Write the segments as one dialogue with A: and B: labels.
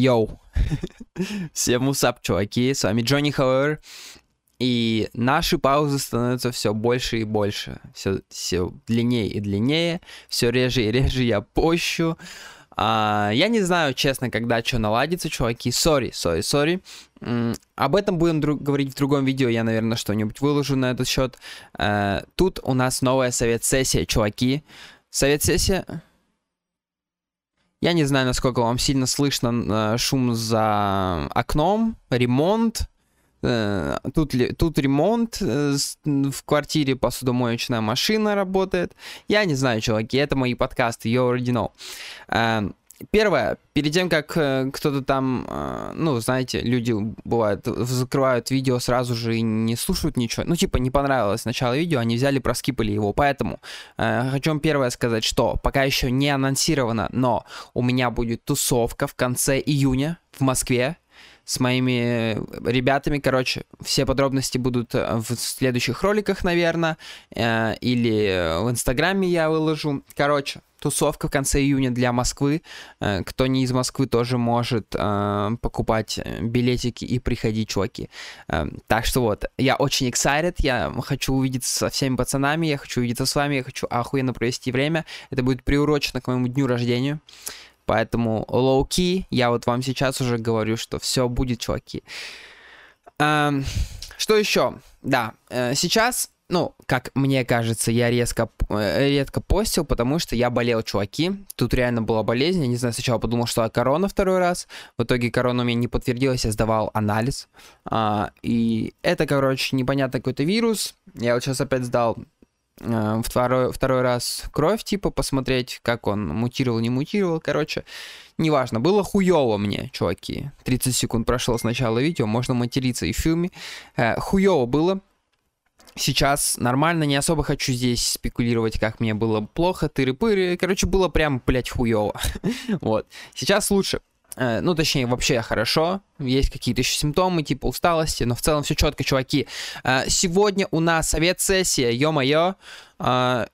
A: Yo! Всем wassup, чуваки, с вами Джонни Хауэр. И наши паузы становятся все больше и больше. Все, все длиннее и длиннее. Все реже и реже я пощу. А, я не знаю, честно, когда что наладится, чуваки. Sorry, sorry, sorry. Об этом будем друг, говорить в другом видео. Я, наверное, что-нибудь выложу на этот счет. А, тут у нас новая совет-сессия, чуваки. Совет-сессия... Я не знаю, насколько вам сильно слышно э, шум за окном, ремонт. Э, тут, ли, тут ремонт, э, в квартире посудомоечная машина работает. Я не знаю, чуваки, это мои подкасты, you already know. Первое, перед тем, как э, кто-то там, э, ну, знаете, люди бывают, закрывают видео сразу же и не слушают ничего. Ну, типа, не понравилось начало видео, они взяли, проскипали его. Поэтому э, хочу вам первое сказать, что пока еще не анонсировано, но у меня будет тусовка в конце июня в Москве с моими ребятами. Короче, все подробности будут э, в следующих роликах, наверное, э, или в Инстаграме я выложу. Короче, тусовка в конце июня для Москвы. Э, кто не из Москвы, тоже может э, покупать э, билетики и приходить, чуваки. Э, так что вот, я очень excited, я хочу увидеться со всеми пацанами, я хочу увидеться с вами, я хочу охуенно провести время. Это будет приурочено к моему дню рождения. Поэтому low-key, я вот вам сейчас уже говорю, что все будет, чуваки. Эм, что еще? Да, э, сейчас ну, как мне кажется, я резко, э, редко постил, потому что я болел, чуваки. Тут реально была болезнь. Я не знаю, сначала подумал, что корона второй раз. В итоге корона у меня не подтвердилась, я сдавал анализ. А, и это, короче, непонятный какой-то вирус. Я вот сейчас опять сдал а, второй, второй раз кровь, типа, посмотреть, как он мутировал, не мутировал. Короче, неважно. Было хуево мне, чуваки. 30 секунд прошло с начала видео, можно материться и в фильме. Э, хуево было сейчас нормально, не особо хочу здесь спекулировать, как мне было плохо, тыры-пыры. Короче, было прям, блядь, хуёво. вот. Сейчас лучше. Э, ну, точнее, вообще хорошо. Есть какие-то еще симптомы, типа усталости, но в целом все четко, чуваки. Э, сегодня у нас совет-сессия, ё-моё. Э,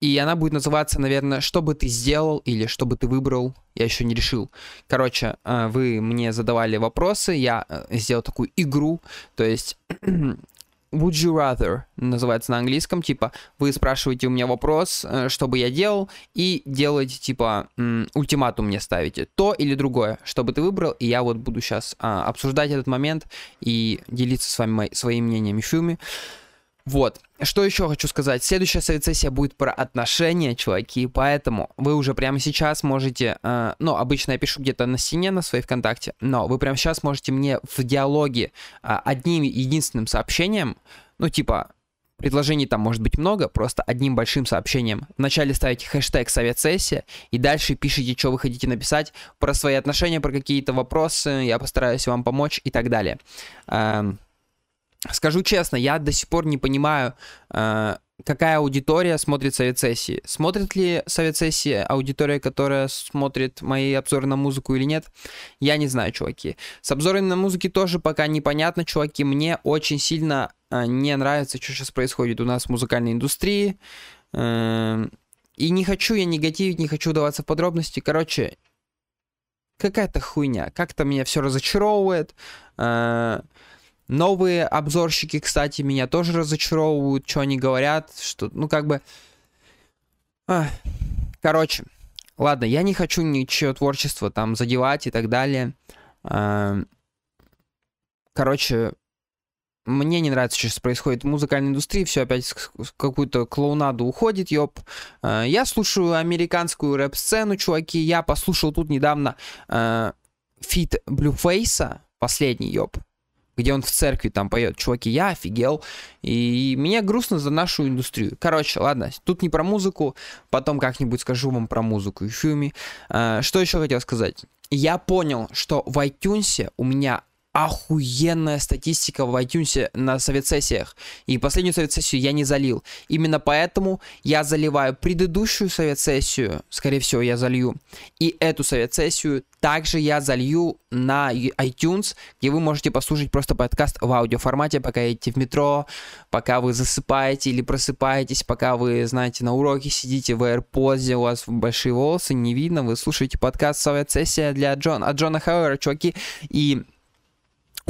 A: и она будет называться, наверное, «Что бы ты сделал» или «Что бы ты выбрал?» Я еще не решил. Короче, вы мне задавали вопросы, я сделал такую игру, то есть Would you rather называется на английском, типа вы спрашиваете у меня вопрос, э, что бы я делал, и делаете типа ультиматум мне ставите, то или другое, что бы ты выбрал, и я вот буду сейчас а, обсуждать этот момент и делиться с вами своим мнением в фильме. Вот. Что еще хочу сказать? Следующая совет-сессия будет про отношения, чуваки, поэтому вы уже прямо сейчас можете, э, ну, обычно я пишу где-то на стене на своей ВКонтакте, но вы прямо сейчас можете мне в диалоге э, одним единственным сообщением, ну, типа, предложений там может быть много, просто одним большим сообщением. Вначале ставите хэштег совет-сессия, и дальше пишите, что вы хотите написать про свои отношения, про какие-то вопросы, я постараюсь вам помочь и так далее. Эм, Скажу честно, я до сих пор не понимаю, э, какая аудитория смотрит совет сессии. Смотрит ли совет сессии аудитория, которая смотрит мои обзоры на музыку или нет? Я не знаю, чуваки. С обзорами на музыке тоже пока непонятно, чуваки. Мне очень сильно э, не нравится, что сейчас происходит у нас в музыкальной индустрии. Э, и не хочу я негативить, не хочу даваться в подробности. Короче, какая-то хуйня. Как-то меня все разочаровывает. Э, Новые обзорщики, кстати, меня тоже разочаровывают, что они говорят, что, ну, как бы... Короче, ладно, я не хочу ничего творчества там задевать и так далее. А, короче, мне не нравится, что сейчас происходит в музыкальной индустрии, все опять в какую-то клоунаду уходит, ёп. А, я слушаю американскую рэп-сцену, чуваки, я послушал тут недавно feat Blueface а, последний, ёп где он в церкви там поет, чуваки, я офигел, и мне грустно за нашу индустрию. Короче, ладно, тут не про музыку, потом как-нибудь скажу вам про музыку и фильме. А, что еще хотел сказать? Я понял, что в iTunes у меня охуенная статистика в iTunes на совет-сессиях. И последнюю совет-сессию я не залил. Именно поэтому я заливаю предыдущую совет-сессию, скорее всего, я залью. И эту совет-сессию также я залью на iTunes, где вы можете послушать просто подкаст в аудиоформате, пока едете в метро, пока вы засыпаете или просыпаетесь, пока вы, знаете, на уроке сидите в AirPods, у вас большие волосы, не видно, вы слушаете подкаст «Совет-сессия» для Джона, от Джона Хауэра, чуваки, и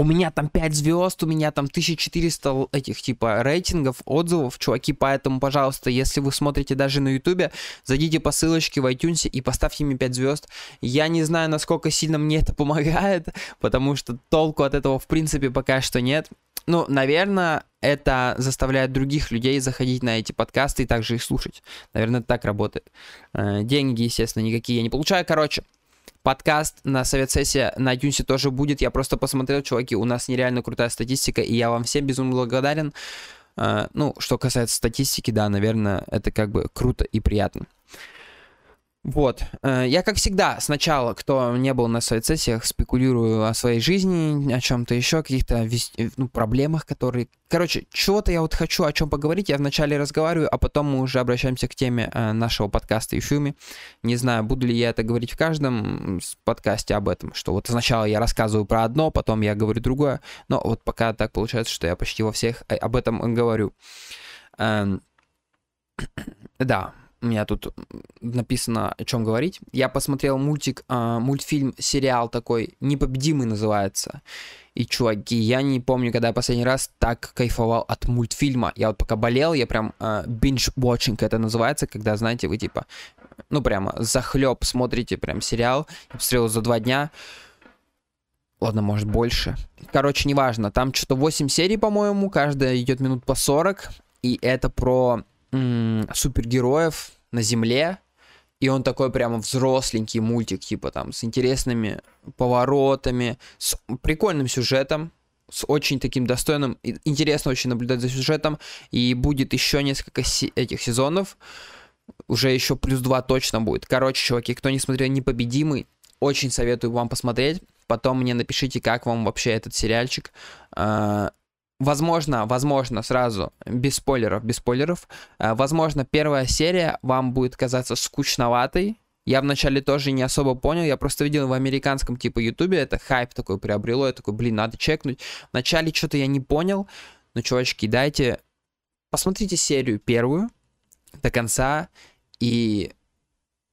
A: у меня там 5 звезд, у меня там 1400 этих типа рейтингов, отзывов, чуваки, поэтому, пожалуйста, если вы смотрите даже на ютубе, зайдите по ссылочке в iTunes и поставьте мне 5 звезд. Я не знаю, насколько сильно мне это помогает, потому что толку от этого в принципе пока что нет. Ну, наверное, это заставляет других людей заходить на эти подкасты и также их слушать. Наверное, так работает. Э, деньги, естественно, никакие я не получаю. Короче, Подкаст на совет сессия на iTunes тоже будет. Я просто посмотрел, чуваки, у нас нереально крутая статистика, и я вам всем безумно благодарен. Uh, ну, что касается статистики, да, наверное, это как бы круто и приятно. Вот. Э, я, как всегда, сначала, кто не был на своих сессиях, спекулирую о своей жизни, о чем-то еще, каких-то э, ну, проблемах, которые... Короче, чего-то я вот хочу о чем поговорить, я вначале разговариваю, а потом мы уже обращаемся к теме э, нашего подкаста и фильме. Не знаю, буду ли я это говорить в каждом подкасте об этом, что вот сначала я рассказываю про одно, потом я говорю другое, но вот пока так получается, что я почти во всех об этом говорю. Эм, да, у меня тут написано, о чем говорить. Я посмотрел мультик, э, мультфильм, сериал такой, «Непобедимый» называется. И, чуваки, я не помню, когда я последний раз так кайфовал от мультфильма. Я вот пока болел, я прям э, binge-watching это называется, когда, знаете, вы типа, ну, прямо захлеб смотрите прям сериал. Я посмотрел за два дня. Ладно, может больше. Короче, неважно. Там что-то 8 серий, по-моему. Каждая идет минут по 40. И это про супергероев на Земле, и он такой прямо взросленький мультик, типа там с интересными поворотами, с прикольным сюжетом, с очень таким достойным, интересно очень наблюдать за сюжетом, и будет еще несколько си- этих сезонов, уже еще плюс два точно будет. Короче, чуваки, кто не смотрел «Непобедимый», очень советую вам посмотреть. Потом мне напишите, как вам вообще этот сериальчик. А, Возможно, возможно, сразу, без спойлеров, без спойлеров, э, возможно, первая серия вам будет казаться скучноватой. Я вначале тоже не особо понял, я просто видел в американском типа ютубе, это хайп такой приобрело, я такой, блин, надо чекнуть. Вначале что-то я не понял, но, чувачки, дайте, посмотрите серию первую до конца, и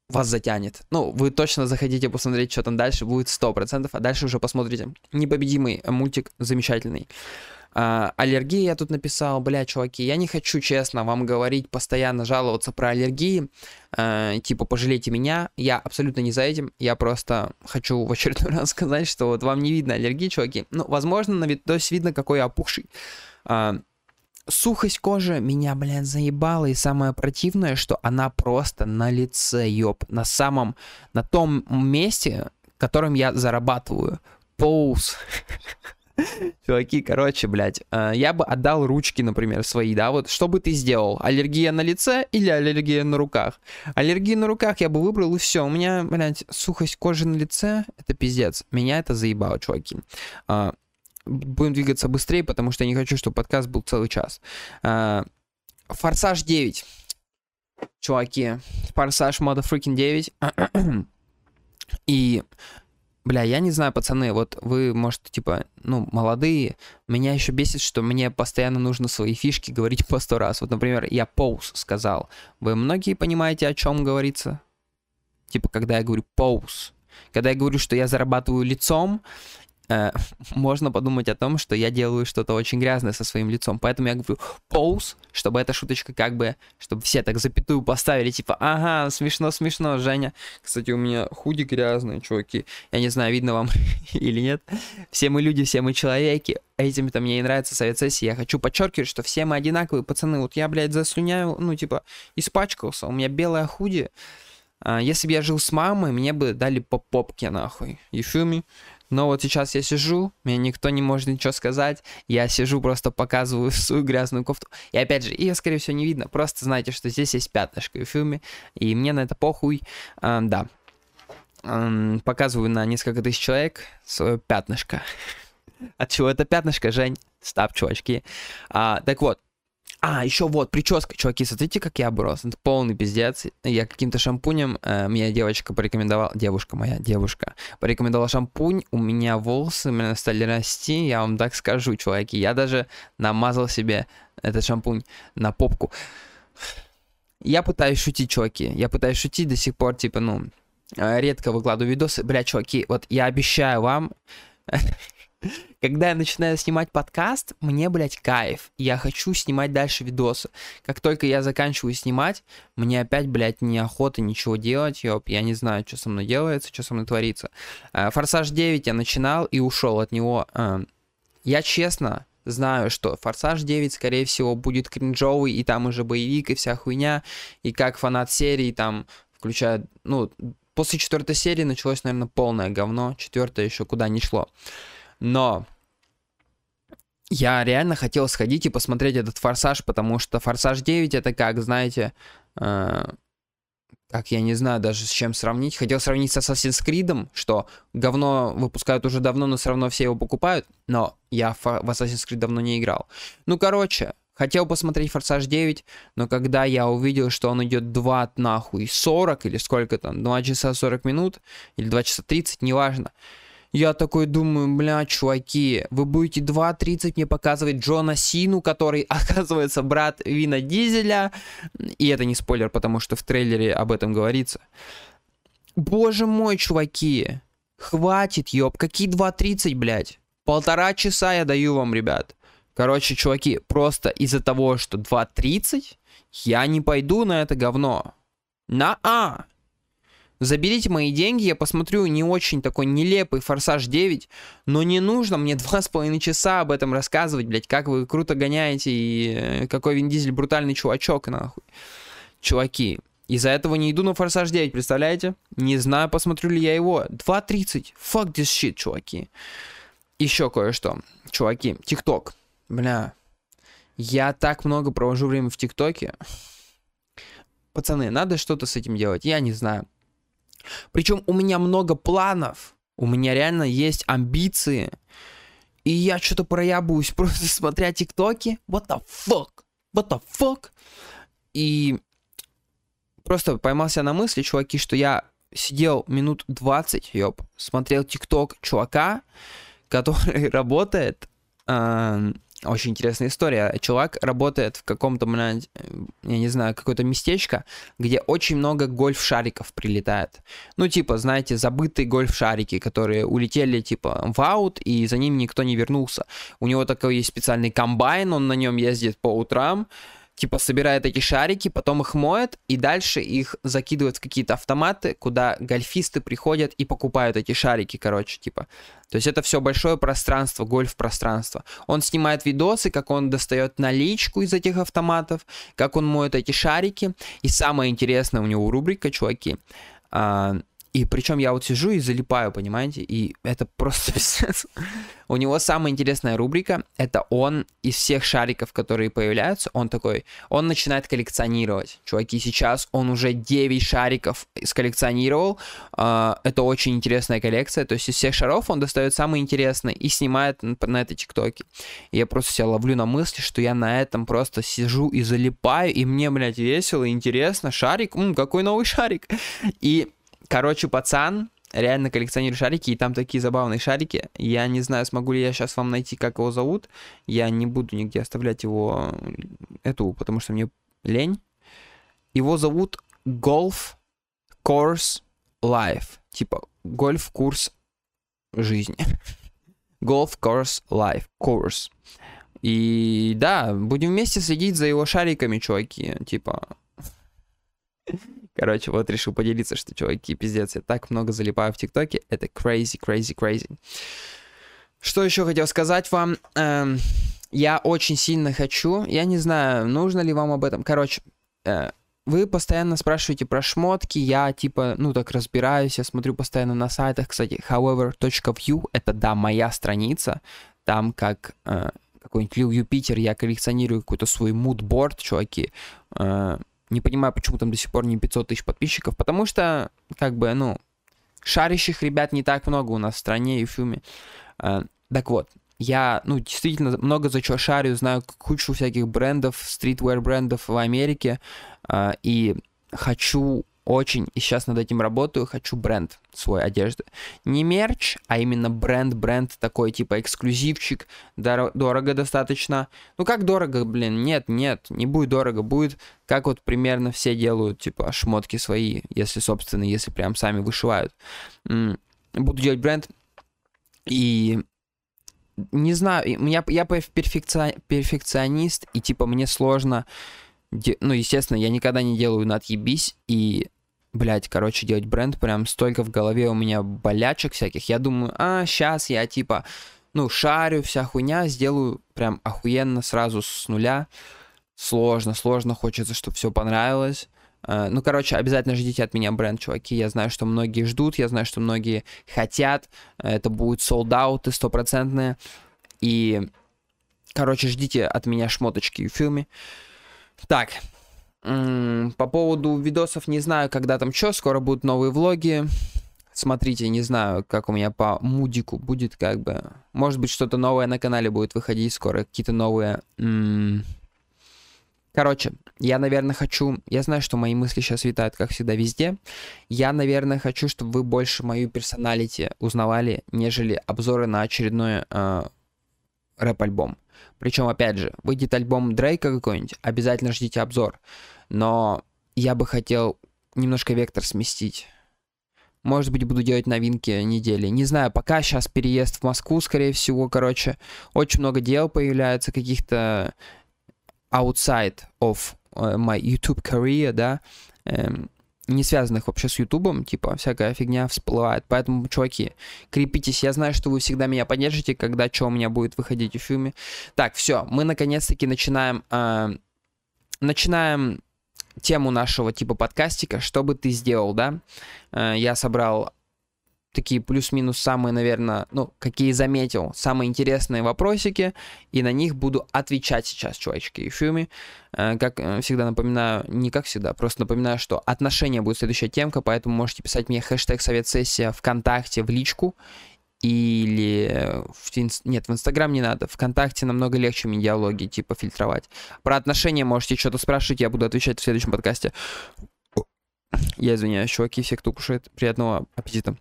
A: вас затянет. Ну, вы точно захотите посмотреть, что там дальше, будет 100%, а дальше уже посмотрите. Непобедимый мультик, замечательный. А, аллергия я тут написал, бля, чуваки, я не хочу, честно, вам говорить, постоянно жаловаться про аллергии, а, типа, пожалейте меня, я абсолютно не за этим, я просто хочу в очередной раз сказать, что вот вам не видно аллергии, чуваки, ну, возможно, на видосе видно, какой я опухший. А, сухость кожи меня, блядь, заебала, и самое противное, что она просто на лице, ёб, на самом, на том месте, которым я зарабатываю. Поуз. Чуваки, короче, блядь, э, я бы отдал ручки, например, свои, да, вот что бы ты сделал? Аллергия на лице или аллергия на руках? Аллергия на руках я бы выбрал, и все. У меня, блядь, сухость кожи на лице, это пиздец. Меня это заебало, чуваки. Будем двигаться быстрее, потому что я не хочу, чтобы подкаст был целый час. А, Форсаж 9. Чуваки, Форсаж Motherfucking 9. И Бля, я не знаю, пацаны, вот вы, может, типа, ну, молодые, меня еще бесит, что мне постоянно нужно свои фишки говорить по сто раз. Вот, например, я пауз сказал. Вы многие понимаете, о чем говорится? Типа, когда я говорю пауз. Когда я говорю, что я зарабатываю лицом, э, можно подумать о том, что я делаю что-то очень грязное со своим лицом. Поэтому я говорю pause, чтобы эта шуточка как бы, чтобы все так запятую поставили, типа, ага, смешно, смешно, Женя. Кстати, у меня худи грязные, чуваки. Я не знаю, видно вам или нет. Все мы люди, все мы человеки. Этим-то мне и нравится совет сессии. Я хочу подчеркивать, что все мы одинаковые, пацаны. Вот я, блядь, заслюняю, ну, типа, испачкался. У меня белая худи. А, если бы я жил с мамой, мне бы дали по попке, нахуй. You feel me? Но вот сейчас я сижу, мне никто не может ничего сказать, я сижу, просто показываю свою грязную кофту. И опять же, ее, скорее всего, не видно, просто знаете, что здесь есть пятнышко в фильме, и мне на это похуй, а, да. А, показываю на несколько тысяч человек свое пятнышко. От чего это пятнышко, Жень? Стап, чувачки. А, так вот. А, еще вот, прическа, чуваки, смотрите, как я оброс. Это полный пиздец. Я каким-то шампунем, э, меня девочка порекомендовала, девушка моя, девушка, порекомендовала шампунь, у меня волосы именно стали расти, я вам так скажу, чуваки. Я даже намазал себе этот шампунь на попку. Я пытаюсь шутить, чуваки. Я пытаюсь шутить до сих пор, типа, ну, э, редко выкладываю видосы. Бля, чуваки, вот я обещаю вам, когда я начинаю снимать подкаст, мне, блядь, кайф. Я хочу снимать дальше видосы. Как только я заканчиваю снимать, мне опять, блядь, неохота ничего делать, ёп. Я не знаю, что со мной делается, что со мной творится. Э, Форсаж 9 я начинал и ушел от него. Э, я честно знаю, что Форсаж 9, скорее всего, будет кринжовый, и там уже боевик, и вся хуйня, и как фанат серии, там, включая, ну, после четвертой серии началось, наверное, полное говно, четвертое еще куда не шло. Но я реально хотел сходить и посмотреть этот Форсаж, потому что Форсаж 9 это как, знаете, э, как я не знаю даже с чем сравнить. Хотел сравнить с Assassin's Creed, что говно выпускают уже давно, но все равно все его покупают. Но я в Assassin's Creed давно не играл. Ну, короче, хотел посмотреть Форсаж 9, но когда я увидел, что он идет 2 нахуй 40 или сколько там, 2 часа 40 минут или 2 часа 30, неважно. Я такой думаю, бля, чуваки, вы будете 2.30 мне показывать Джона Сину, который, оказывается, брат Вина Дизеля. И это не спойлер, потому что в трейлере об этом говорится. Боже мой, чуваки. Хватит, ёб. Какие 2.30, блядь? Полтора часа я даю вам, ребят. Короче, чуваки, просто из-за того, что 2.30, я не пойду на это говно. На-а! Заберите мои деньги, я посмотрю не очень такой нелепый Форсаж 9, но не нужно мне два с половиной часа об этом рассказывать, блядь, как вы круто гоняете и э, какой Вин Дизель брутальный чувачок, нахуй. Чуваки, из-за этого не иду на Форсаж 9, представляете? Не знаю, посмотрю ли я его. 2.30. Fuck this shit, чуваки. Еще кое-что. Чуваки, ТикТок. Бля. Я так много провожу время в ТикТоке. Пацаны, надо что-то с этим делать. Я не знаю. Причем у меня много планов, у меня реально есть амбиции, и я что-то проябываюсь, просто смотря тиктоки. What the fuck? What the fuck? И просто поймался на мысли, чуваки, что я сидел минут 20, ёб, смотрел тикток чувака, который работает э, очень интересная история. Чувак работает в каком-то, я не знаю, какое-то местечко, где очень много гольф-шариков прилетает. Ну, типа, знаете, забытые гольф-шарики, которые улетели, типа, в аут, и за ним никто не вернулся. У него такой есть специальный комбайн, он на нем ездит по утрам, типа собирает эти шарики, потом их моет, и дальше их закидывают в какие-то автоматы, куда гольфисты приходят и покупают эти шарики, короче, типа. То есть это все большое пространство, гольф-пространство. Он снимает видосы, как он достает наличку из этих автоматов, как он моет эти шарики. И самое интересное у него рубрика, чуваки, а, и причем я вот сижу и залипаю, понимаете? И это просто пиздец. У него самая интересная рубрика. Это он из всех шариков, которые появляются, он такой, он начинает коллекционировать. Чуваки, сейчас он уже 9 шариков сколлекционировал. А, это очень интересная коллекция. То есть из всех шаров он достает самые интересные и снимает на это тиктоке. Я просто себя ловлю на мысли, что я на этом просто сижу и залипаю, и мне, блядь, весело, интересно. Шарик, м, какой новый шарик. И Короче, пацан реально коллекционирует шарики, и там такие забавные шарики. Я не знаю, смогу ли я сейчас вам найти, как его зовут. Я не буду нигде оставлять его, эту, потому что мне лень. Его зовут Golf Course Life. Типа, гольф-курс жизни. Golf Course Life. Course. И да, будем вместе следить за его шариками, чуваки. Типа, Короче, вот решил поделиться, что, чуваки, пиздец, я так много залипаю в ТикТоке. Это crazy, crazy, crazy. Что еще хотел сказать вам? Эм, я очень сильно хочу, я не знаю, нужно ли вам об этом. Короче, э, вы постоянно спрашиваете про шмотки, я типа, ну так разбираюсь, я смотрю постоянно на сайтах, кстати, however.view, это, да, моя страница, там как э, какой-нибудь Лил Юпитер, я коллекционирую какой-то свой мудборд, чуваки, э, не понимаю, почему там до сих пор не 500 тысяч подписчиков, потому что, как бы, ну, шарящих ребят не так много у нас в стране и в фильме. А, так вот, я, ну, действительно много за что шарю, знаю кучу всяких брендов, стритвер брендов в Америке, э, и хочу очень, и сейчас над этим работаю, хочу бренд свой одежды. Не мерч, а именно бренд-бренд такой, типа эксклюзивчик, дор- дорого достаточно. Ну как дорого, блин, нет, нет, не будет дорого, будет как вот примерно все делают, типа шмотки свои, если собственные, если прям сами вышивают. Буду делать бренд, и не знаю, я, я перфекционист, и типа мне сложно ну, естественно, я никогда не делаю на и блядь, короче, делать бренд, прям столько в голове у меня болячек всяких. Я думаю, а, сейчас я типа, ну, шарю, вся хуйня, сделаю прям охуенно сразу с нуля. Сложно, сложно, хочется, чтобы все понравилось. Uh, ну, короче, обязательно ждите от меня бренд, чуваки. Я знаю, что многие ждут, я знаю, что многие хотят. Это будет солдауты стопроцентные. И, короче, ждите от меня шмоточки в фильме. Так, по поводу видосов не знаю, когда там что, скоро будут новые влоги. Смотрите, не знаю, как у меня по мудику будет, как бы. Может быть, что-то новое на канале будет выходить скоро, какие-то новые... Короче, я, наверное, хочу... Я знаю, что мои мысли сейчас витают, как всегда, везде. Я, наверное, хочу, чтобы вы больше мою персоналити узнавали, нежели обзоры на очередной э, рэп-альбом. Причем, опять же, выйдет альбом Дрейка какой-нибудь, обязательно ждите обзор но я бы хотел немножко вектор сместить. Может быть, буду делать новинки недели. Не знаю, пока сейчас переезд в Москву, скорее всего, короче. Очень много дел появляется, каких-то outside of uh, my YouTube career, да, эм, не связанных вообще с Ютубом, типа, всякая фигня всплывает. Поэтому, чуваки, крепитесь. Я знаю, что вы всегда меня поддержите, когда что у меня будет выходить в фильме. Так, все, мы наконец-таки начинаем... Э, начинаем тему нашего типа подкастика, что бы ты сделал, да? Э, я собрал такие плюс-минус самые, наверное, ну, какие заметил, самые интересные вопросики, и на них буду отвечать сейчас, чувачки и фюми. Э, как э, всегда напоминаю, не как всегда, просто напоминаю, что отношения будет следующая темка, поэтому можете писать мне хэштег совет сессия ВКонтакте в личку, или в, нет, в Инстаграм не надо, ВКонтакте намного легче мне диалоги, типа, фильтровать. Про отношения можете что-то спрашивать, я буду отвечать в следующем подкасте. Я извиняюсь, чуваки, все, кто кушает, приятного аппетита.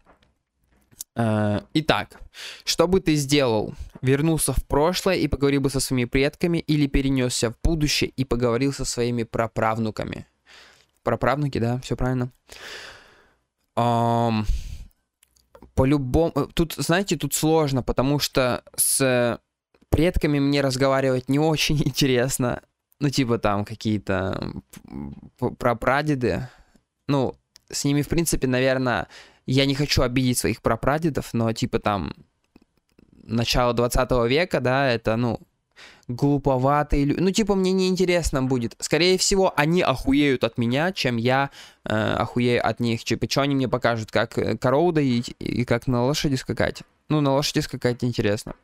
A: А, итак, что бы ты сделал? Вернулся в прошлое и поговорил бы со своими предками или перенесся в будущее и поговорил со своими праправнуками? Праправнуки, да, все правильно. Um, по-любому... Э, тут, знаете, тут сложно, потому что с предками мне разговаривать не очень интересно. Ну, типа там какие-то прапрадеды. Ну, с ними, в принципе, наверное, я не хочу обидеть своих прапрадедов, но типа там начало 20 века, да, это, ну, глуповатые люди. Ну, типа, мне неинтересно будет. Скорее всего, они охуеют от меня, чем я э, охуею от них. Типа, что они мне покажут, как э, корову доить и как на лошади скакать. Ну, на лошади скакать интересно.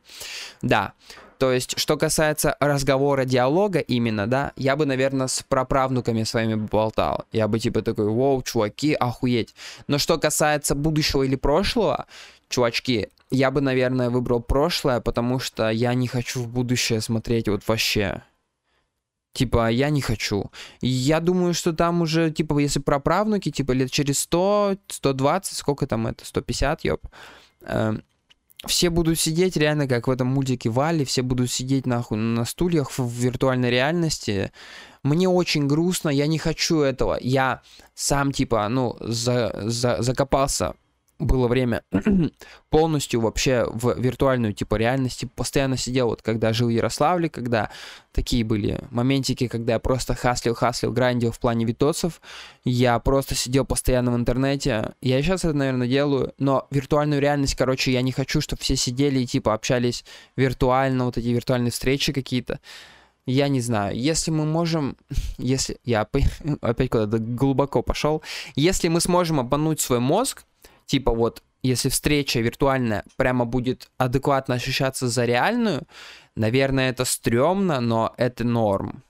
A: Да. То есть, что касается разговора, диалога именно, да, я бы, наверное, с праправнуками своими болтал. Я бы типа такой, воу, чуваки, охуеть. Но что касается будущего или прошлого, чувачки, я бы, наверное, выбрал прошлое, потому что я не хочу в будущее смотреть вот вообще. Типа, я не хочу. Я думаю, что там уже, типа, если про правнуки, типа, лет через 100, 120, сколько там это, 150, ёп. Э, все будут сидеть реально, как в этом мультике Вали, все будут сидеть нахуй на стульях в виртуальной реальности. Мне очень грустно, я не хочу этого. Я сам, типа, ну, за, за, закопался было время полностью вообще в виртуальную типа реальности постоянно сидел, вот когда жил в Ярославле, когда такие были моментики, когда я просто хаслил, хаслил, грандил в плане видосов, я просто сидел постоянно в интернете, я сейчас это, наверное, делаю, но виртуальную реальность, короче, я не хочу, чтобы все сидели и типа общались виртуально, вот эти виртуальные встречи какие-то, я не знаю, если мы можем, если я опять куда-то глубоко пошел, если мы сможем обмануть свой мозг, типа вот, если встреча виртуальная прямо будет адекватно ощущаться за реальную, наверное, это стрёмно, но это норм.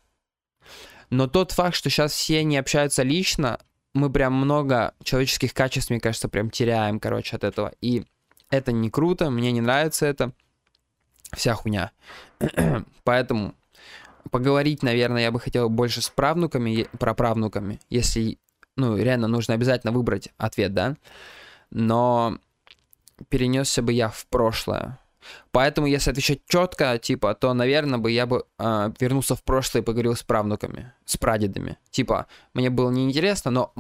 A: Но тот факт, что сейчас все не общаются лично, мы прям много человеческих качеств, мне кажется, прям теряем, короче, от этого. И это не круто, мне не нравится это. Вся хуйня. Поэтому поговорить, наверное, я бы хотел больше с правнуками, про правнуками, если, ну, реально нужно обязательно выбрать ответ, да. Но перенесся бы я в прошлое. Поэтому, если отвечать четко, типа, то, наверное, бы я бы э, вернулся в прошлое и поговорил с правнуками, с прадедами. Типа, мне было неинтересно, но,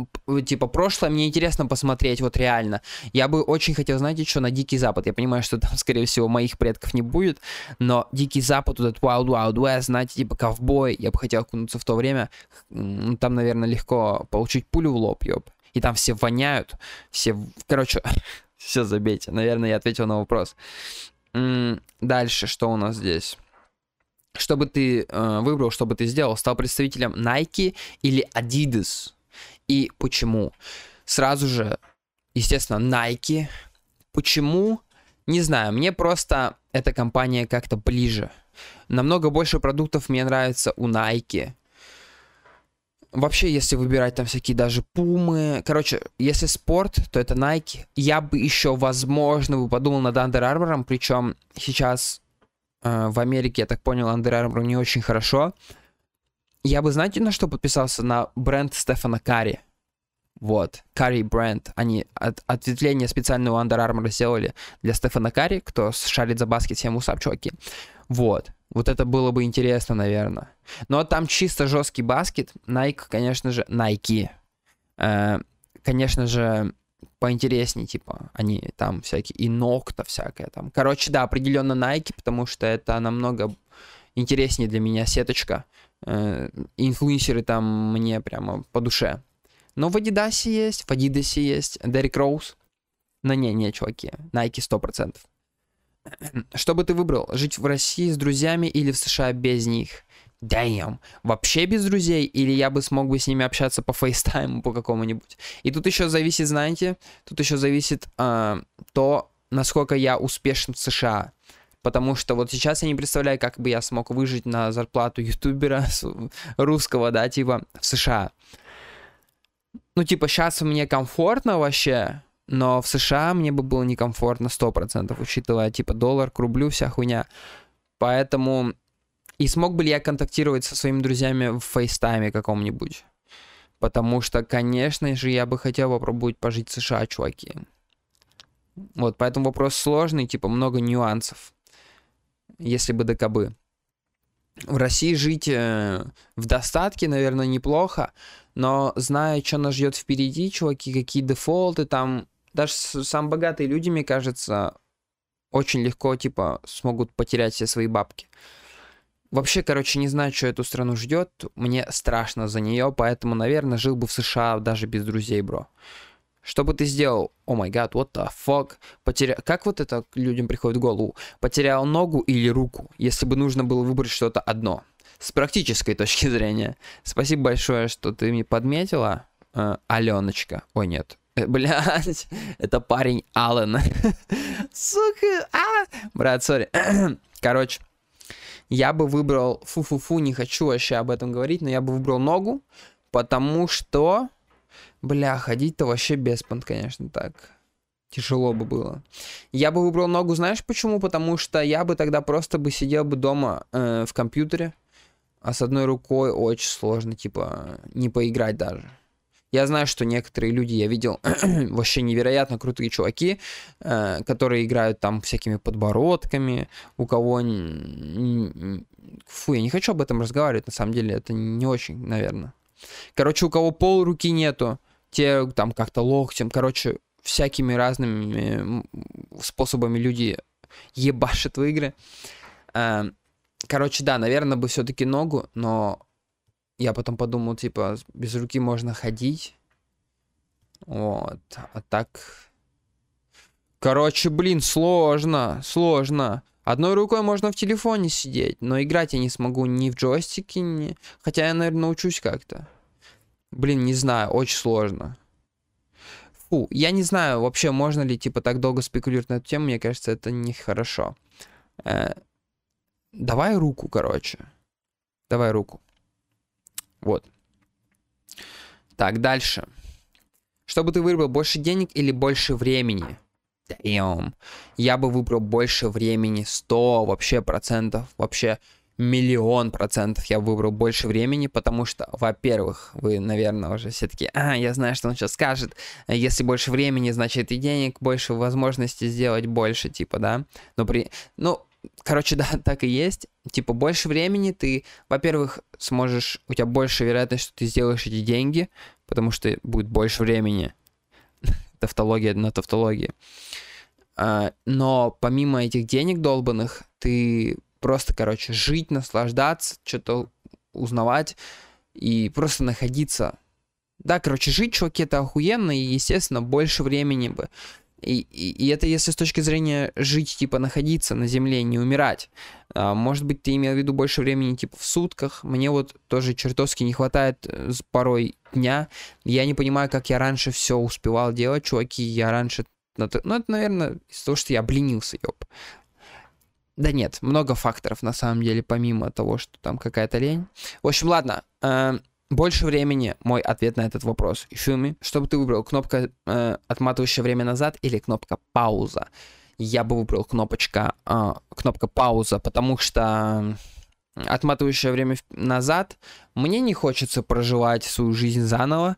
A: типа, прошлое мне интересно посмотреть, вот реально. Я бы очень хотел, знаете, что на Дикий Запад. Я понимаю, что там, скорее всего, моих предков не будет, но Дикий Запад, вот этот Wild Wild West, знаете, типа, ковбой, я бы хотел окунуться в то время. Там, наверное, легко получить пулю в лоб, ёб. И там все воняют, все... Короче, все забейте. Наверное, я ответил на вопрос. Дальше, что у нас здесь? Что бы ты э, выбрал, что бы ты сделал? Стал представителем Nike или Adidas? И почему? Сразу же, естественно, Nike. Почему? Не знаю, мне просто эта компания как-то ближе. Намного больше продуктов мне нравится у Nike. Вообще, если выбирать там всякие даже пумы, короче, если спорт, то это Nike. Я бы еще, возможно, бы подумал над Under Armour, причем сейчас э, в Америке, я так понял, Under Armour не очень хорошо. Я бы, знаете, на что подписался? На бренд Стефана Карри. Вот, Карри бренд. Они от, ответвление специального Under Armour сделали для Стефана Карри, кто шарит за баскет, всем усап, чуваки. Вот. Вот это было бы интересно, наверное. Но там чисто жесткий баскет. Nike, конечно же, Nike. Э, конечно же, поинтереснее, типа, они там всякие, и Нокта всякое там. Короче, да, определенно Nike, потому что это намного интереснее для меня сеточка. Э, инфлюенсеры там мне прямо по душе. Но в Adidas есть, в Adidas есть, Дерек Роуз. Но не, не, чуваки, Nike 100%. Что бы ты выбрал? Жить в России с друзьями или в США без них? Damn. Вообще без друзей? Или я бы смог бы с ними общаться по фейстайму по какому-нибудь? И тут еще зависит, знаете, тут еще зависит э, то, насколько я успешен в США. Потому что вот сейчас я не представляю, как бы я смог выжить на зарплату ютубера русского, да, типа, в США. Ну, типа, сейчас мне комфортно вообще, но в США мне бы было некомфортно 100%, учитывая, типа, доллар к рублю, вся хуйня. Поэтому... И смог бы ли я контактировать со своими друзьями в FaceTime е каком-нибудь? Потому что, конечно же, я бы хотел попробовать пожить в США, чуваки. Вот, поэтому вопрос сложный, типа, много нюансов. Если бы да бы. В России жить э, в достатке, наверное, неплохо, но зная, что нас ждет впереди, чуваки, какие дефолты, там даже сам богатые люди, мне кажется, очень легко, типа, смогут потерять все свои бабки. Вообще, короче, не знаю, что эту страну ждет. Мне страшно за нее, поэтому, наверное, жил бы в США даже без друзей, бро. Что бы ты сделал? О май гад, what the fuck? Потеря... Как вот это людям приходит в голову? Потерял ногу или руку, если бы нужно было выбрать что-то одно? С практической точки зрения. Спасибо большое, что ты мне подметила, э, Аленочка. Ой, нет, Блять, это парень Аллен. Сука, а! Брат, сори. Короче, я бы выбрал... Фу-фу-фу, не хочу вообще об этом говорить, но я бы выбрал ногу, потому что... Бля, ходить-то вообще беспонт, конечно, так. Тяжело бы было. Я бы выбрал ногу, знаешь почему? Потому что я бы тогда просто бы сидел бы дома э, в компьютере, а с одной рукой очень сложно, типа, не поиграть даже. Я знаю, что некоторые люди, я видел вообще невероятно крутые чуваки, э, которые играют там всякими подбородками, у кого... Фу, я не хочу об этом разговаривать, на самом деле, это не очень, наверное. Короче, у кого пол руки нету, те там как-то локтем, короче, всякими разными способами люди ебашат в игры. Э, короче, да, наверное, бы все-таки ногу, но я потом подумал, типа, без руки можно ходить. Вот. А так... Короче, блин, сложно, сложно. Одной рукой можно в телефоне сидеть, но играть я не смогу ни в джойстике, ни... Хотя я, наверное, научусь как-то. Блин, не знаю, очень сложно. Фу, я не знаю, вообще можно ли, типа, так долго спекулировать на эту тему, мне кажется, это нехорошо. Э, давай руку, короче. Давай руку. Вот. Так, дальше. Чтобы ты выбрал больше денег или больше времени? damn, я бы выбрал больше времени, 100 вообще процентов, вообще миллион процентов я выбрал больше времени, потому что, во-первых, вы, наверное, уже все таки а, я знаю, что он сейчас скажет, если больше времени, значит и денег, больше возможности сделать больше, типа, да, но при, ну, короче, да, так и есть, типа, больше времени ты, во-первых, сможешь, у тебя больше вероятность, что ты сделаешь эти деньги, потому что будет больше времени, тавтология на тавтологии, а, но помимо этих денег долбанных, ты просто, короче, жить, наслаждаться, что-то узнавать и просто находиться. Да, короче, жить, чуваки, это охуенно, и, естественно, больше времени бы. И, и, и это если с точки зрения жить, типа, находиться на земле, не умирать. А, может быть, ты имел в виду больше времени, типа, в сутках. Мне вот тоже чертовски не хватает э, порой дня. Я не понимаю, как я раньше все успевал делать, чуваки. Я раньше... Ну, это, наверное, из-за того, что я обленился, ёп. Да нет, много факторов на самом деле, помимо того, что там какая-то лень. В общем, ладно. Э, больше времени мой ответ на этот вопрос. Xiaomi, что бы ты выбрал, кнопка э, отматывающее время назад или кнопка пауза? Я бы выбрал кнопочка, э, кнопка пауза, потому что отматывающее время назад мне не хочется проживать свою жизнь заново.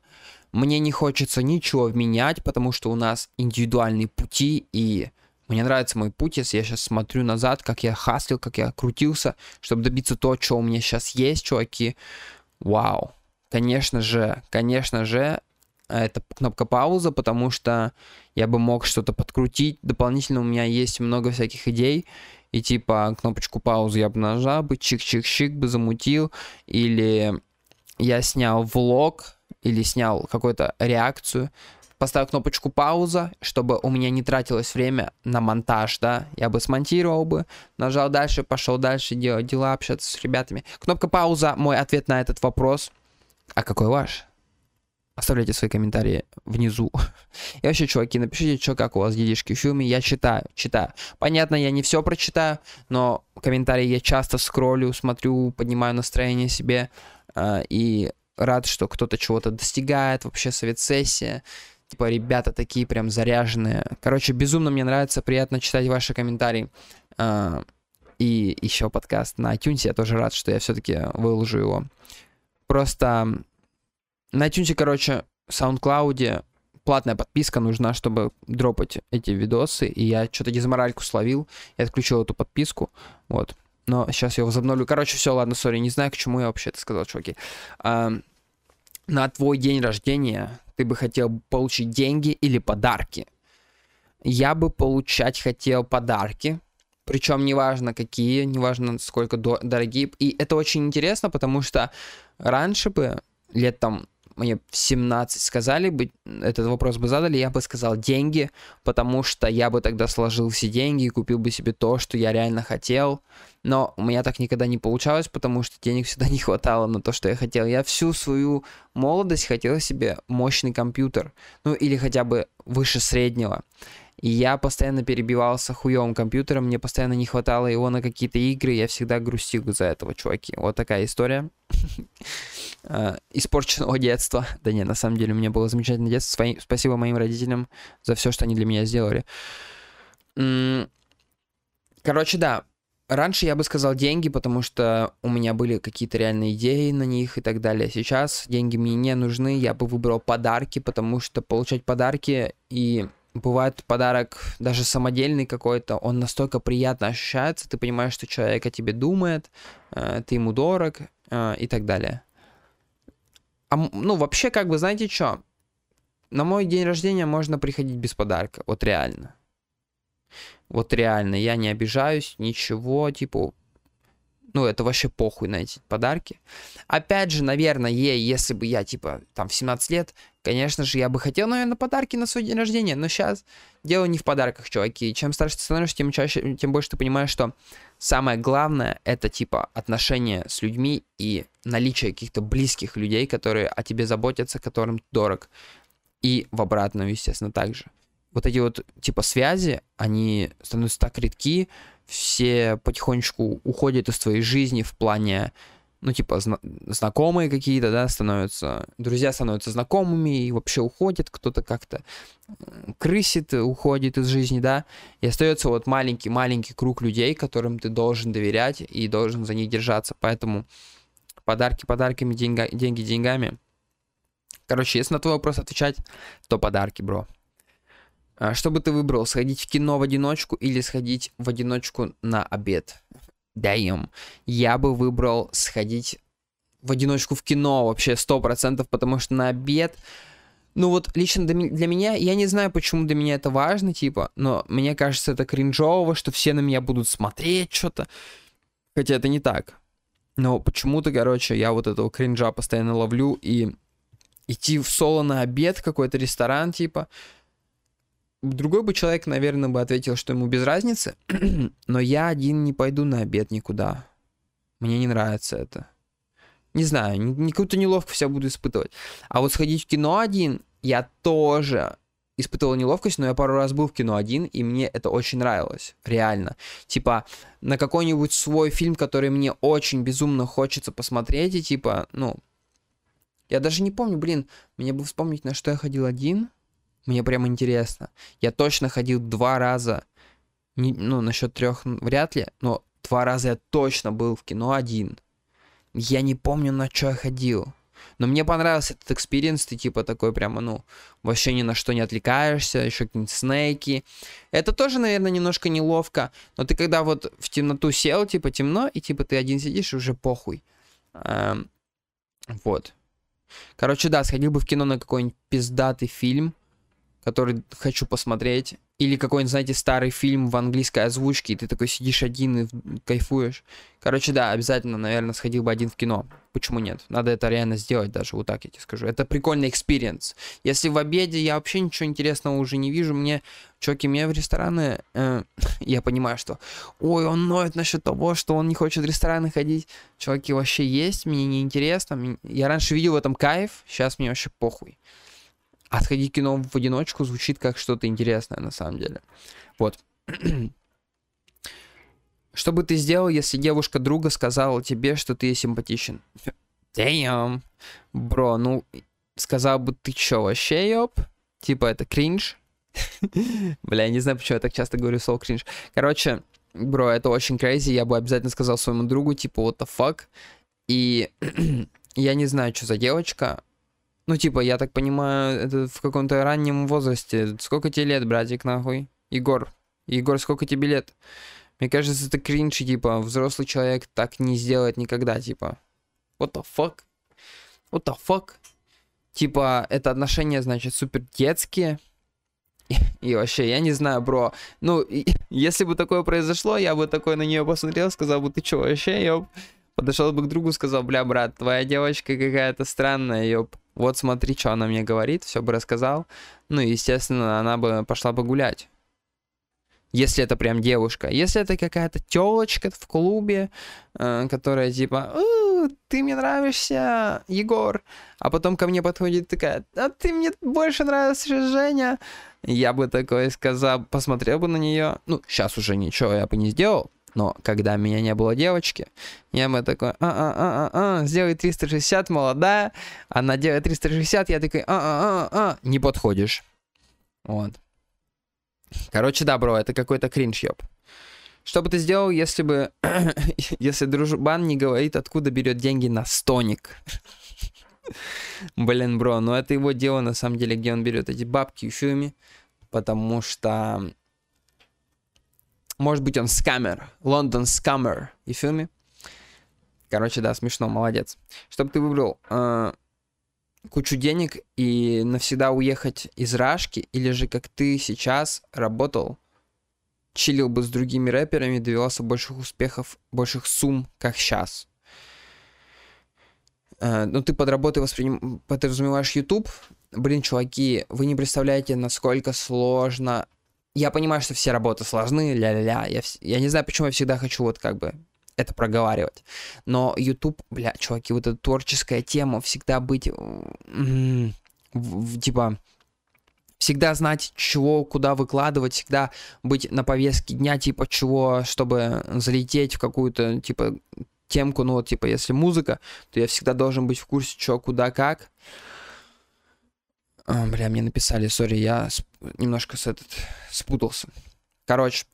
A: Мне не хочется ничего менять, потому что у нас индивидуальные пути и мне нравится мой путь, если я сейчас смотрю назад, как я хаслил, как я крутился, чтобы добиться того, что у меня сейчас есть, чуваки. Вау. Конечно же, конечно же, это кнопка пауза, потому что я бы мог что-то подкрутить. Дополнительно у меня есть много всяких идей. И типа кнопочку паузы я бы нажал бы, чик-чик-чик бы замутил. Или я снял влог, или снял какую-то реакцию поставил кнопочку пауза, чтобы у меня не тратилось время на монтаж, да, я бы смонтировал бы, нажал дальше, пошел дальше делать дела, общаться с ребятами. Кнопка пауза, мой ответ на этот вопрос. А какой ваш? Оставляйте свои комментарии внизу. И вообще, чуваки, напишите, что как у вас детишки в фильме. Я читаю, читаю. Понятно, я не все прочитаю, но комментарии я часто скроллю, смотрю, поднимаю настроение себе. Э, и рад, что кто-то чего-то достигает. Вообще, совет-сессия типа, ребята такие прям заряженные. Короче, безумно мне нравится, приятно читать ваши комментарии. А, и еще подкаст на iTunes, я тоже рад, что я все-таки выложу его. Просто на iTunes, короче, SoundCloud платная подписка нужна, чтобы дропать эти видосы, и я что-то дезморальку словил, я отключил эту подписку, вот. Но сейчас я возобновлю. Короче, все, ладно, сори, не знаю, к чему я вообще это сказал, чуваки. А, на твой день рождения ты бы хотел получить деньги или подарки? Я бы получать хотел подарки, причем неважно какие, неважно сколько дорогие. И это очень интересно, потому что раньше бы, лет там мне в 17 сказали бы, этот вопрос бы задали, я бы сказал деньги, потому что я бы тогда сложил все деньги и купил бы себе то, что я реально хотел. Но у меня так никогда не получалось, потому что денег всегда не хватало на то, что я хотел. Я всю свою молодость хотел себе мощный компьютер, ну или хотя бы выше среднего. И я постоянно перебивался хуевым компьютером, мне постоянно не хватало его на какие-то игры, я всегда грустил за этого, чуваки. Вот такая история. А, испорченного детства. Да не, на самом деле у меня было замечательное детство. Спасибо моим родителям за все, что они для меня сделали. Короче, да, Раньше я бы сказал деньги, потому что у меня были какие-то реальные идеи на них и так далее. Сейчас деньги мне не нужны, я бы выбрал подарки, потому что получать подарки и бывает подарок даже самодельный какой-то, он настолько приятно ощущается, ты понимаешь, что человек о тебе думает, э, ты ему дорог э, и так далее. А, ну, вообще, как бы, знаете что? На мой день рождения можно приходить без подарка, вот реально. Вот реально, я не обижаюсь, ничего, типа, ну, это вообще похуй на эти подарки. Опять же, наверное, если бы я, типа, там, в 17 лет, конечно же, я бы хотел, наверное, подарки на свой день рождения, но сейчас дело не в подарках, чуваки. Чем старше ты становишься, тем чаще, тем больше ты понимаешь, что самое главное — это, типа, отношения с людьми и наличие каких-то близких людей, которые о тебе заботятся, которым дорог. И в обратную, естественно, также вот эти вот типа связи, они становятся так редки, все потихонечку уходят из твоей жизни в плане ну, типа, зна- знакомые какие-то, да, становятся, друзья становятся знакомыми и вообще уходят, кто-то как-то крысит, уходит из жизни, да, и остается вот маленький-маленький круг людей, которым ты должен доверять и должен за них держаться, поэтому подарки подарками, деньга, деньги деньгами. Короче, если на твой вопрос отвечать, то подарки, бро. А что бы ты выбрал, сходить в кино в одиночку или сходить в одиночку на обед? Damn. Я бы выбрал сходить в одиночку в кино вообще сто процентов, потому что на обед... Ну вот лично для меня, я не знаю, почему для меня это важно, типа, но мне кажется, это кринжово, что все на меня будут смотреть что-то. Хотя это не так. Но почему-то, короче, я вот этого кринжа постоянно ловлю и идти в соло на обед какой-то ресторан, типа, Другой бы человек, наверное, бы ответил, что ему без разницы, но я один не пойду на обед никуда. Мне не нравится это. Не знаю, какую-то неловкость я буду испытывать. А вот сходить в кино один, я тоже испытывал неловкость, но я пару раз был в кино один, и мне это очень нравилось, реально. Типа, на какой-нибудь свой фильм, который мне очень безумно хочется посмотреть, и типа, ну, я даже не помню, блин, мне бы вспомнить, на что я ходил один. Мне прям интересно. Я точно ходил два раза. Не, ну, насчет трех вряд ли, но два раза я точно был в кино один. Я не помню, на что я ходил. Но мне понравился этот experience, ты типа такой прямо, ну, вообще ни на что не отвлекаешься, еще какие-нибудь снеки. Это тоже, наверное, немножко неловко, но ты когда вот в темноту сел, типа темно, и типа ты один сидишь, и уже похуй. Эм, вот. Короче, да, сходил бы в кино на какой-нибудь пиздатый фильм, который хочу посмотреть. Или какой-нибудь, знаете, старый фильм в английской озвучке, и ты такой сидишь один и кайфуешь. Короче, да, обязательно, наверное, сходил бы один в кино. Почему нет? Надо это реально сделать даже, вот так я тебе скажу. Это прикольный experience. Если в обеде я вообще ничего интересного уже не вижу, мне, чуваки, мне в рестораны, э, я понимаю, что, ой, он ноет насчет того, что он не хочет в рестораны ходить. Чуваки, вообще есть, мне неинтересно. Я раньше видел в этом кайф, сейчас мне вообще похуй. А сходить кино в одиночку звучит как что-то интересное на самом деле. Вот. Что бы ты сделал, если девушка друга сказала тебе, что ты симпатичен? Damn. Бро, ну, сказал бы ты чё, вообще, ёб? Типа, это кринж? Бля, я не знаю, почему я так часто говорю слово кринж. Короче, бро, это очень крейзи, я бы обязательно сказал своему другу, типа, what the fuck. И я не знаю, что за девочка, ну, типа, я так понимаю, это в каком-то раннем возрасте. Сколько тебе лет, братик, нахуй? Егор. Егор, сколько тебе лет? Мне кажется, это кринж, типа, взрослый человек так не сделает никогда, типа. What the fuck? What the fuck? Типа, это отношения, значит, супер детские. И, и вообще, я не знаю, бро. Ну, и, если бы такое произошло, я бы такой на нее посмотрел, сказал бы, ты чё, вообще, ёп? Подошел бы к другу, сказал, бля, брат, твоя девочка какая-то странная, ёп вот смотри, что она мне говорит, все бы рассказал. Ну, естественно, она бы пошла бы гулять. Если это прям девушка. Если это какая-то телочка в клубе, э, которая типа, ты мне нравишься, Егор. А потом ко мне подходит такая, а ты мне больше нравишься, Женя. Я бы такой сказал, посмотрел бы на нее. Ну, сейчас уже ничего я бы не сделал. Но когда меня не было девочки, я бы такой, а-а-а-а-а, сделай 360, молодая. Она делает 360, я такой, а-а-а-а, не подходишь. Вот. Короче, да, бро, это какой-то кринж, ёб. Что бы ты сделал, если бы... если дружбан не говорит, откуда берет деньги на стоник? Блин, бро, ну это его дело, на самом деле, где он берет эти бабки в фильме. Потому что может быть, он скамер. Лондон скамер. И фильме. Короче, да, смешно, молодец. Чтобы ты выбрал э, кучу денег и навсегда уехать из Рашки, или же как ты сейчас работал, чилил бы с другими рэперами, добивался больших успехов, больших сумм, как сейчас. Э, ну, ты под работой восприним... подразумеваешь YouTube. Блин, чуваки, вы не представляете, насколько сложно я понимаю, что все работы сложны, ля-ля-ля. Я, я не знаю, почему я всегда хочу вот как бы это проговаривать. Но YouTube, бля, чуваки, вот эта творческая тема, всегда быть, в, в, типа, всегда знать, чего, куда выкладывать, всегда быть на повестке дня, типа, чего, чтобы залететь в какую-то, типа, темку, ну вот, типа, если музыка, то я всегда должен быть в курсе, что, куда, как. А, бля, мне написали, сори, я немножко с этот спутался. Короче,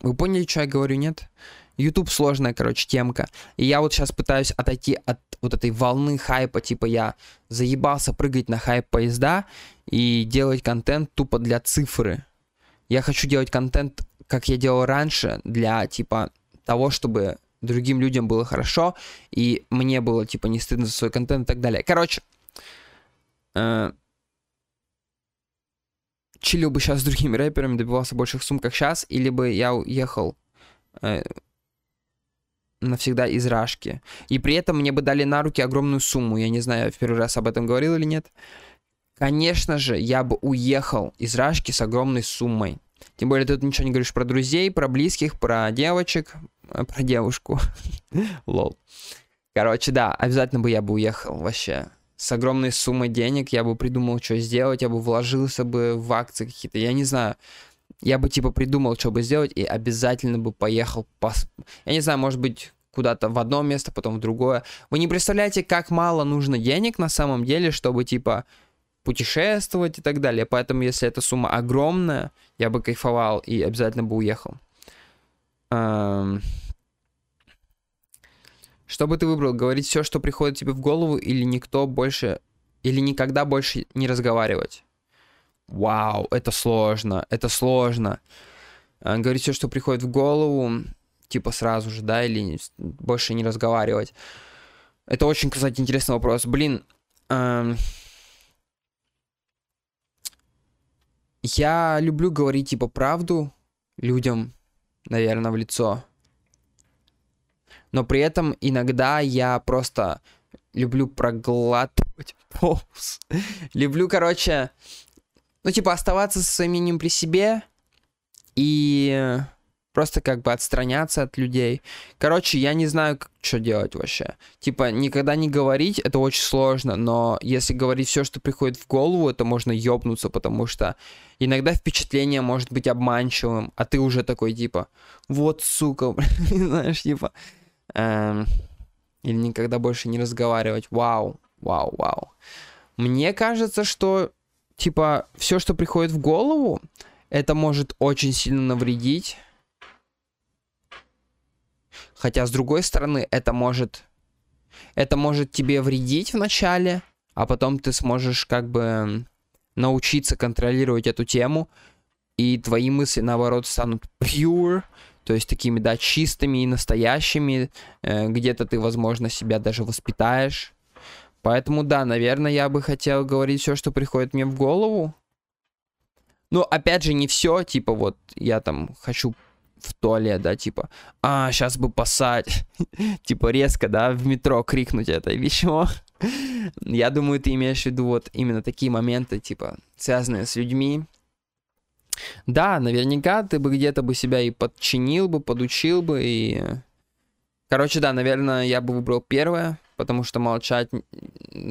A: вы поняли, что я говорю, нет? YouTube сложная, короче, темка. И я вот сейчас пытаюсь отойти от вот этой волны хайпа, типа я заебался прыгать на хайп поезда и делать контент тупо для цифры. Я хочу делать контент, как я делал раньше, для, типа, того, чтобы другим людям было хорошо, и мне было, типа, не стыдно за свой контент и так далее. Короче, э, чилил бы сейчас с другими рэперами, добивался больших сумм, как сейчас, или бы я уехал э, навсегда из Рашки. И при этом мне бы дали на руки огромную сумму. Я не знаю, в первый раз об этом говорил или нет. Конечно же, я бы уехал из Рашки с огромной суммой. Тем более, ты тут ничего не говоришь про друзей, про близких, про девочек, э, про девушку. Лол. Короче, да, обязательно бы я бы уехал вообще. С огромной суммой денег я бы придумал, что сделать, я бы вложился бы в акции какие-то. Я не знаю, я бы типа придумал, что бы сделать, и обязательно бы поехал, пос... я не знаю, может быть, куда-то в одно место, потом в другое. Вы не представляете, как мало нужно денег на самом деле, чтобы типа путешествовать и так далее. Поэтому, если эта сумма огромная, я бы кайфовал и обязательно бы уехал. Эм... Что бы ты выбрал? Говорить все, что приходит тебе в голову, или никто больше, или никогда больше не разговаривать? Вау, это сложно, это сложно. А, говорить все, что приходит в голову, типа сразу же, да, или больше не разговаривать. Это очень, кстати, интересный вопрос. Блин, эм... я люблю говорить, типа, правду людям, наверное, в лицо. Но при этом иногда я просто люблю проглатывать пауз. люблю, короче, ну, типа, оставаться со своим мнением при себе и просто как бы отстраняться от людей. Короче, я не знаю, как, что делать вообще. Типа, никогда не говорить, это очень сложно, но если говорить все, что приходит в голову, это можно ёбнуться, потому что иногда впечатление может быть обманчивым, а ты уже такой, типа, вот, сука, знаешь, типа, эм, или никогда больше не разговаривать. Вау, вау, вау. Мне кажется, что типа, все, что приходит в голову, это может очень сильно навредить. Хотя, с другой стороны, это может... Это может тебе вредить вначале, а потом ты сможешь как бы научиться контролировать эту тему, и твои мысли, наоборот, станут pure, то есть такими, да, чистыми и настоящими. Э, где-то ты, возможно, себя даже воспитаешь. Поэтому да, наверное, я бы хотел говорить все, что приходит мне в голову. Но опять же, не все, типа вот я там хочу в туалет, да, типа, а, сейчас бы посать, типа резко, да, в метро крикнуть это чего. Я думаю, ты имеешь в виду вот именно такие моменты, типа, связанные с людьми. Да, наверняка ты бы где-то бы себя и подчинил бы, подучил бы, и... Короче, да, наверное, я бы выбрал первое, потому что молчать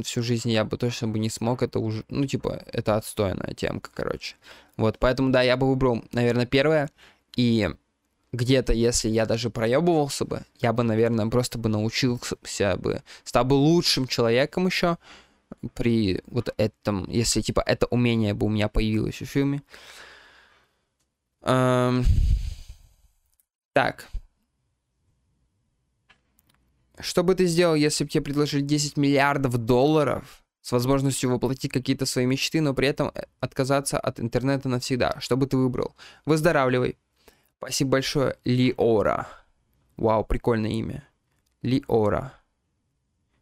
A: всю жизнь я бы точно бы не смог, это уже, ну, типа, это отстойная темка, короче. Вот, поэтому, да, я бы выбрал, наверное, первое, и где-то, если я даже проебывался бы, я бы, наверное, просто бы научился бы, стал бы лучшим человеком еще при вот этом, если, типа, это умение бы у меня появилось в фильме. Эм... Так, что бы ты сделал, если бы тебе предложили 10 миллиардов долларов с возможностью воплотить какие-то свои мечты, но при этом э, отказаться от интернета навсегда? Что бы ты выбрал? Выздоравливай. Спасибо большое, Лиора. Вау, прикольное имя. Лиора.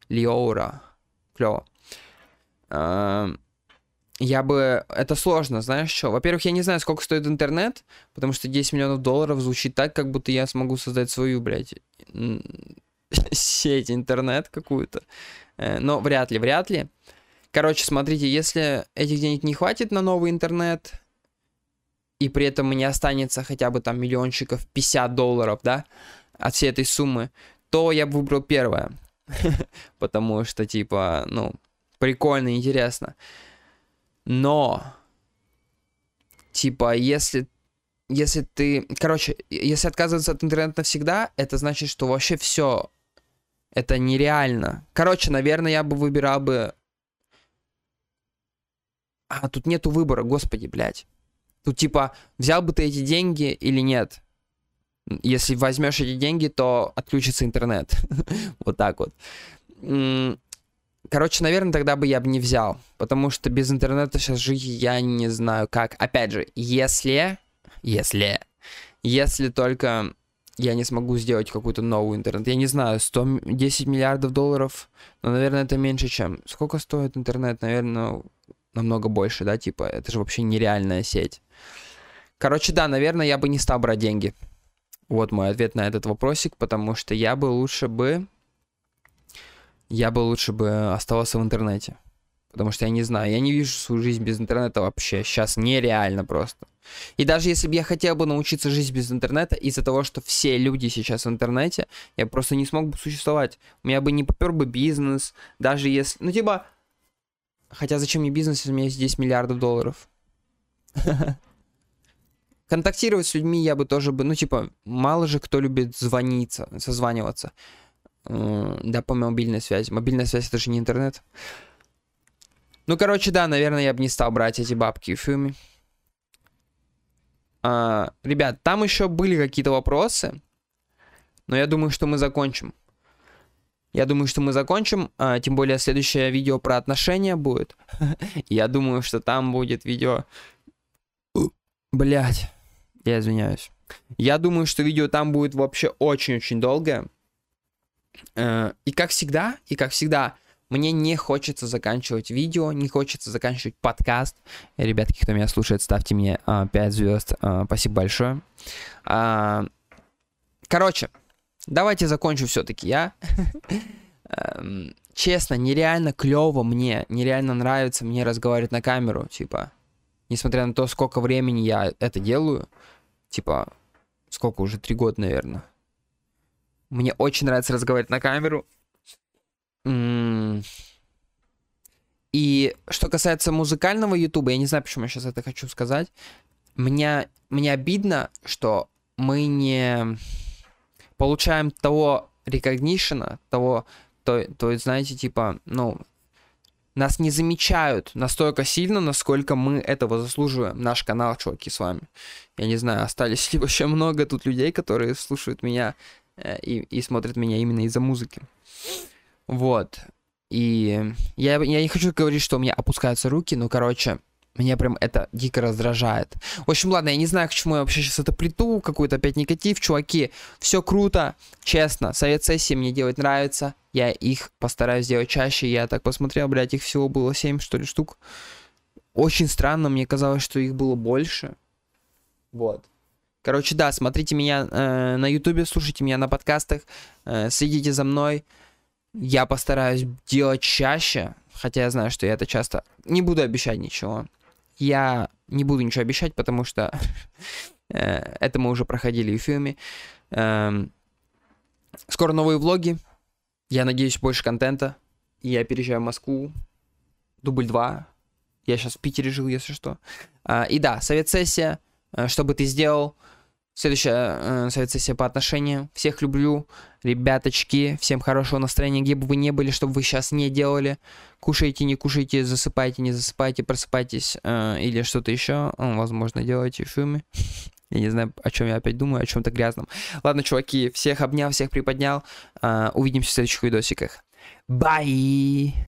A: Лиора. Клево. Я бы... Это сложно, знаешь что? Во-первых, я не знаю, сколько стоит интернет, потому что 10 миллионов долларов звучит так, как будто я смогу создать свою, блядь, сеть, интернет какую-то. Э, но вряд ли, вряд ли. Короче, смотрите, если этих денег не хватит на новый интернет, и при этом мне останется хотя бы там миллиончиков 50 долларов, да, от всей этой суммы, то я бы выбрал первое. Потому что, типа, ну, прикольно, интересно. Но, типа, если если ты... Короче, если отказываться от интернета навсегда, это значит, что вообще все это нереально. Короче, наверное, я бы выбирал бы... А, тут нету выбора, господи, блядь. Тут типа, взял бы ты эти деньги или нет? Если возьмешь эти деньги, то отключится интернет. вот так вот. Короче, наверное, тогда бы я бы не взял. Потому что без интернета сейчас жить я не знаю как. Опять же, если... Если... Если только я не смогу сделать какой-то новый интернет. Я не знаю, 110 миллиардов долларов, но, наверное, это меньше, чем... Сколько стоит интернет? Наверное, намного больше, да, типа, это же вообще нереальная сеть. Короче, да, наверное, я бы не стал брать деньги. Вот мой ответ на этот вопросик, потому что я бы лучше бы... Я бы лучше бы оставался в интернете. Потому что я не знаю, я не вижу свою жизнь без интернета вообще. Сейчас нереально просто. И даже если бы я хотел бы научиться жить без интернета, из-за того, что все люди сейчас в интернете, я просто не смог бы существовать. У меня бы не попер бы бизнес, даже если... Ну, типа... Хотя зачем мне бизнес, если у меня есть 10 миллиардов долларов? Контактировать с людьми я бы тоже бы... Ну, типа, мало же кто любит звониться, созваниваться. Да, по мобильной связи. Мобильная связь это же не интернет. Ну, короче, да, наверное, я бы не стал брать эти бабки в фильме. А, ребят, там еще были какие-то вопросы, но я думаю, что мы закончим. Я думаю, что мы закончим, а, тем более следующее видео про отношения будет. я думаю, что там будет видео... Блять, я извиняюсь. Я думаю, что видео там будет вообще очень-очень долгое. Э, и как всегда, и как всегда, мне не хочется заканчивать видео, не хочется заканчивать подкаст. Ребятки, кто меня слушает, ставьте мне а, 5 звезд. А, спасибо большое. А, короче, давайте закончу все-таки я. Эм, честно, нереально клево мне, нереально нравится мне разговаривать на камеру, типа, несмотря на то, сколько времени я это делаю, типа, сколько уже, три года, наверное. Мне очень нравится разговаривать на камеру, и что касается музыкального ютуба, я не знаю, почему я сейчас это хочу сказать. Мне, мне обидно, что мы не получаем того рекогнишена, того, то, то, знаете, типа, ну, нас не замечают настолько сильно, насколько мы этого заслуживаем. Наш канал, чуваки, с вами. Я не знаю, остались ли вообще много тут людей, которые слушают меня и, и смотрят меня именно из-за музыки. Вот. И я, я не хочу говорить, что у меня опускаются руки, но, короче, меня прям это дико раздражает. В общем, ладно, я не знаю, к чему я вообще сейчас это плиту, какой-то опять негатив, чуваки. Все круто, честно, совет сессии мне делать нравится. Я их постараюсь сделать чаще. Я так посмотрел, блядь, их всего было 7, что ли, штук. Очень странно, мне казалось, что их было больше. Вот. Короче, да, смотрите меня э, на ютубе, слушайте меня на подкастах, э, следите за мной. Я постараюсь делать чаще, хотя я знаю, что я это часто... Не буду обещать ничего. Я не буду ничего обещать, потому что э, это мы уже проходили в фильме. Эм, скоро новые влоги. Я надеюсь, больше контента. Я переезжаю в Москву. Дубль 2. Я сейчас в Питере жил, если что. А, и да, совет-сессия. Э, что бы ты сделал? Следующая э, совет-сессия по отношениям. Всех люблю, ребяточки. Всем хорошего настроения, где бы вы не были, чтобы вы сейчас не делали. Кушайте, не кушайте, засыпайте, не засыпайте, просыпайтесь э, или что-то еще. Возможно, делайте фильмы. Я не знаю, о чем я опять думаю, о чем-то грязном. Ладно, чуваки, всех обнял, всех приподнял. Э, увидимся в следующих видосиках. Бай!